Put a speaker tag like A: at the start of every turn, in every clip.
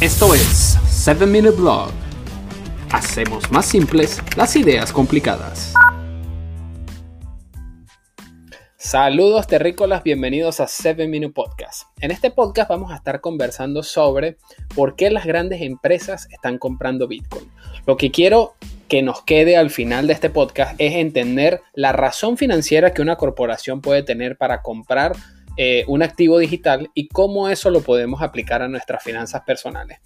A: Esto es 7 Minute Blog. Hacemos más simples las ideas complicadas. Saludos terrícolas, bienvenidos a 7 Minute Podcast. En este podcast vamos a estar conversando sobre por qué las grandes empresas están comprando Bitcoin. Lo que quiero que nos quede al final de este podcast es entender la razón financiera que una corporación puede tener para comprar eh, un activo digital y cómo eso lo podemos aplicar a nuestras finanzas personales.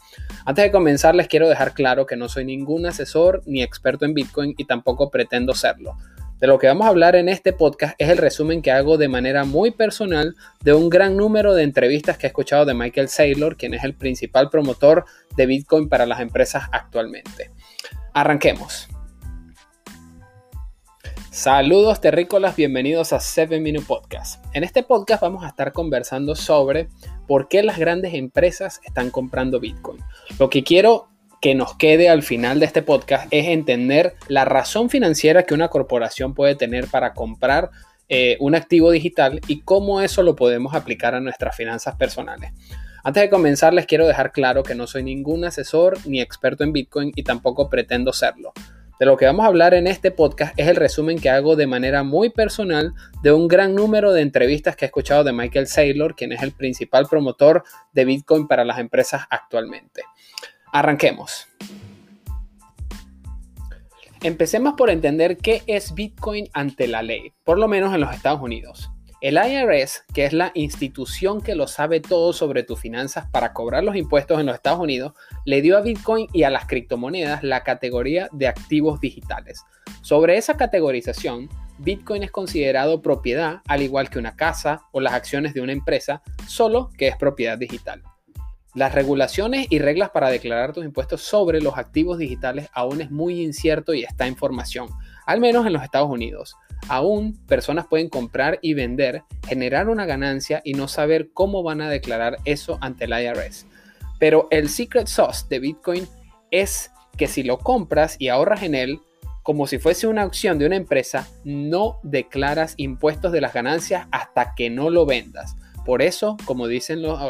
A: Antes de comenzar, les quiero dejar claro que no soy ningún asesor ni experto en Bitcoin y tampoco pretendo serlo. De lo que vamos a hablar en este podcast es el resumen que hago de manera muy personal de un gran número de entrevistas que he escuchado de Michael Saylor, quien es el principal promotor de Bitcoin para las empresas actualmente. Arranquemos. Saludos terrícolas, bienvenidos a 7 Minute Podcast. En este podcast vamos a estar conversando sobre por qué las grandes empresas están comprando Bitcoin. Lo que quiero que nos quede al final de este podcast es entender la razón financiera que una corporación puede tener para comprar eh, un activo digital y cómo eso lo podemos aplicar a nuestras finanzas personales. Antes de comenzar les quiero dejar claro que no soy ningún asesor ni experto en Bitcoin y tampoco pretendo serlo. De lo que vamos a hablar en este podcast es el resumen que hago de manera muy personal de un gran número de entrevistas que he escuchado de Michael Saylor, quien es el principal promotor de Bitcoin para las empresas actualmente. Arranquemos. Empecemos por entender qué es Bitcoin ante la ley, por lo menos en los Estados Unidos. El IRS, que es la institución que lo sabe todo sobre tus finanzas para cobrar los impuestos en los Estados Unidos, le dio a Bitcoin y a las criptomonedas la categoría de activos digitales. Sobre esa categorización, Bitcoin es considerado propiedad, al igual que una casa o las acciones de una empresa, solo que es propiedad digital. Las regulaciones y reglas para declarar tus impuestos sobre los activos digitales aún es muy incierto y está en formación, al menos en los Estados Unidos. Aún personas pueden comprar y vender, generar una ganancia y no saber cómo van a declarar eso ante el IRS. Pero el secret sauce de Bitcoin es que si lo compras y ahorras en él, como si fuese una opción de una empresa, no declaras impuestos de las ganancias hasta que no lo vendas. Por eso, como dicen los,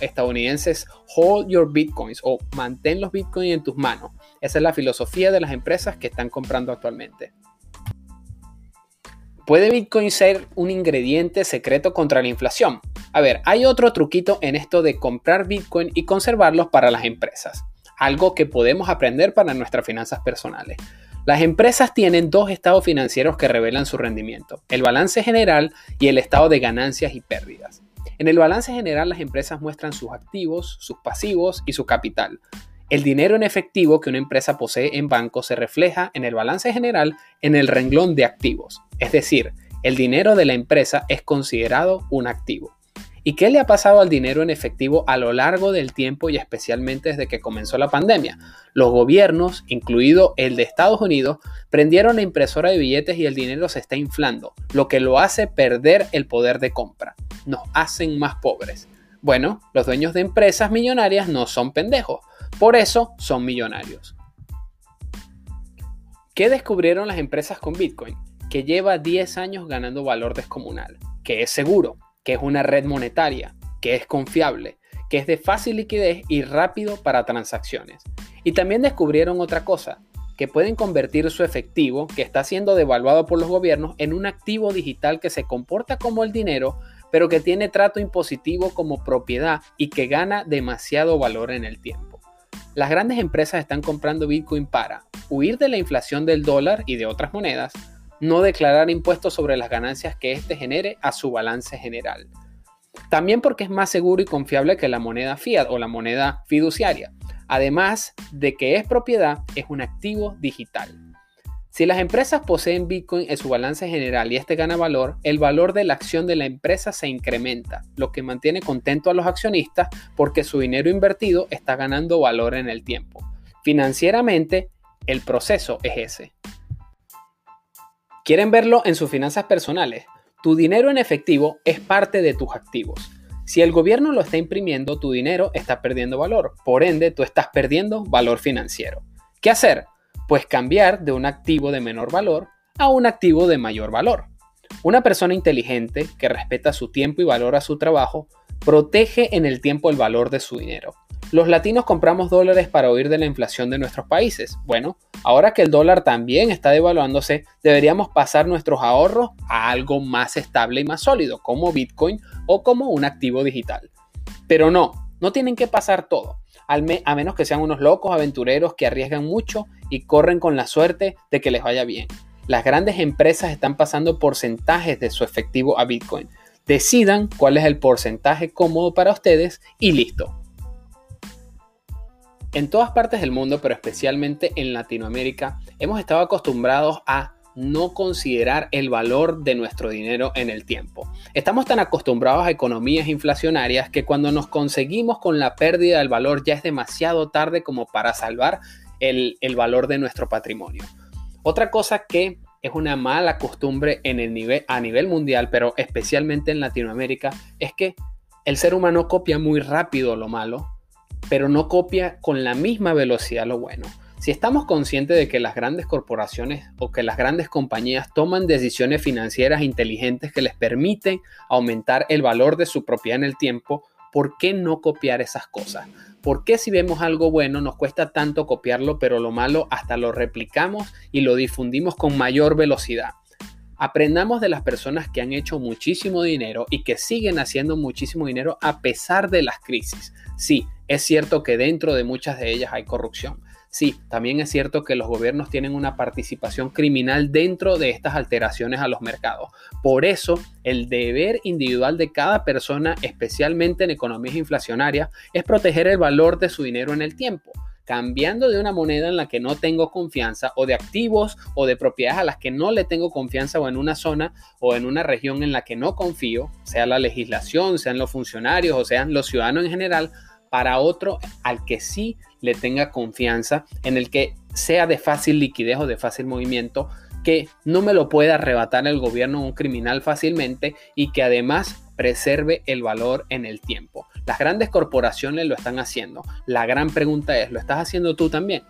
A: estadounidenses, hold your bitcoins o mantén los bitcoins en tus manos. Esa es la filosofía de las empresas que están comprando actualmente. ¿Puede Bitcoin ser un ingrediente secreto contra la inflación? A ver, hay otro truquito en esto de comprar Bitcoin y conservarlos para las empresas. Algo que podemos aprender para nuestras finanzas personales. Las empresas tienen dos estados financieros que revelan su rendimiento, el balance general y el estado de ganancias y pérdidas. En el balance general las empresas muestran sus activos, sus pasivos y su capital. El dinero en efectivo que una empresa posee en banco se refleja en el balance general en el renglón de activos. Es decir, el dinero de la empresa es considerado un activo. ¿Y qué le ha pasado al dinero en efectivo a lo largo del tiempo y especialmente desde que comenzó la pandemia? Los gobiernos, incluido el de Estados Unidos, prendieron la impresora de billetes y el dinero se está inflando, lo que lo hace perder el poder de compra. Nos hacen más pobres. Bueno, los dueños de empresas millonarias no son pendejos, por eso son millonarios. ¿Qué descubrieron las empresas con Bitcoin? que lleva 10 años ganando valor descomunal, que es seguro, que es una red monetaria, que es confiable, que es de fácil liquidez y rápido para transacciones. Y también descubrieron otra cosa, que pueden convertir su efectivo, que está siendo devaluado por los gobiernos, en un activo digital que se comporta como el dinero, pero que tiene trato impositivo como propiedad y que gana demasiado valor en el tiempo. Las grandes empresas están comprando Bitcoin para huir de la inflación del dólar y de otras monedas, no declarar impuestos sobre las ganancias que éste genere a su balance general. También porque es más seguro y confiable que la moneda fiat o la moneda fiduciaria. Además de que es propiedad, es un activo digital. Si las empresas poseen Bitcoin en su balance general y este gana valor, el valor de la acción de la empresa se incrementa, lo que mantiene contento a los accionistas porque su dinero invertido está ganando valor en el tiempo. Financieramente, el proceso es ese. ¿Quieren verlo en sus finanzas personales? Tu dinero en efectivo es parte de tus activos. Si el gobierno lo está imprimiendo, tu dinero está perdiendo valor. Por ende, tú estás perdiendo valor financiero. ¿Qué hacer? Pues cambiar de un activo de menor valor a un activo de mayor valor. Una persona inteligente que respeta su tiempo y valora su trabajo protege en el tiempo el valor de su dinero. Los latinos compramos dólares para huir de la inflación de nuestros países. Bueno, ahora que el dólar también está devaluándose, deberíamos pasar nuestros ahorros a algo más estable y más sólido, como Bitcoin o como un activo digital. Pero no, no tienen que pasar todo, a menos que sean unos locos aventureros que arriesgan mucho y corren con la suerte de que les vaya bien. Las grandes empresas están pasando porcentajes de su efectivo a Bitcoin. Decidan cuál es el porcentaje cómodo para ustedes y listo. En todas partes del mundo, pero especialmente en Latinoamérica, hemos estado acostumbrados a no considerar el valor de nuestro dinero en el tiempo. Estamos tan acostumbrados a economías inflacionarias que cuando nos conseguimos con la pérdida del valor ya es demasiado tarde como para salvar el, valor de nuestro patrimonio. Otra cosa que es una mala costumbre a nivel mundial, pero especialmente en Latinoamérica, es que el ser humano copia muy rápido lo malo pero no copia con la misma velocidad lo bueno. Si estamos conscientes de que las grandes corporaciones o que las grandes compañías toman decisiones financieras inteligentes que les permiten aumentar el valor de su propiedad en el tiempo, ¿por qué no copiar esas cosas? ¿Por qué si vemos algo bueno nos cuesta tanto copiarlo, pero lo malo hasta lo replicamos y lo difundimos con mayor velocidad? Aprendamos de las personas que han hecho muchísimo dinero y que siguen haciendo muchísimo dinero a pesar de las crisis. Sí, es cierto que dentro de muchas de ellas hay corrupción. Sí, también es cierto que los gobiernos tienen una participación criminal dentro de estas alteraciones a los mercados. Por eso, el deber individual de cada persona, especialmente en economías inflacionarias, es proteger el valor de su dinero en el tiempo cambiando de una moneda en la que no tengo confianza o de activos o de propiedades a las que no le tengo confianza o en una zona o en una región en la que no confío, sea la legislación, sean los funcionarios o sean los ciudadanos en general, para otro al que sí le tenga confianza, en el que sea de fácil liquidez o de fácil movimiento, que no me lo pueda arrebatar el gobierno o un criminal fácilmente y que además preserve el valor en el tiempo. Las grandes corporaciones lo están haciendo. La gran pregunta es, ¿lo estás haciendo tú también?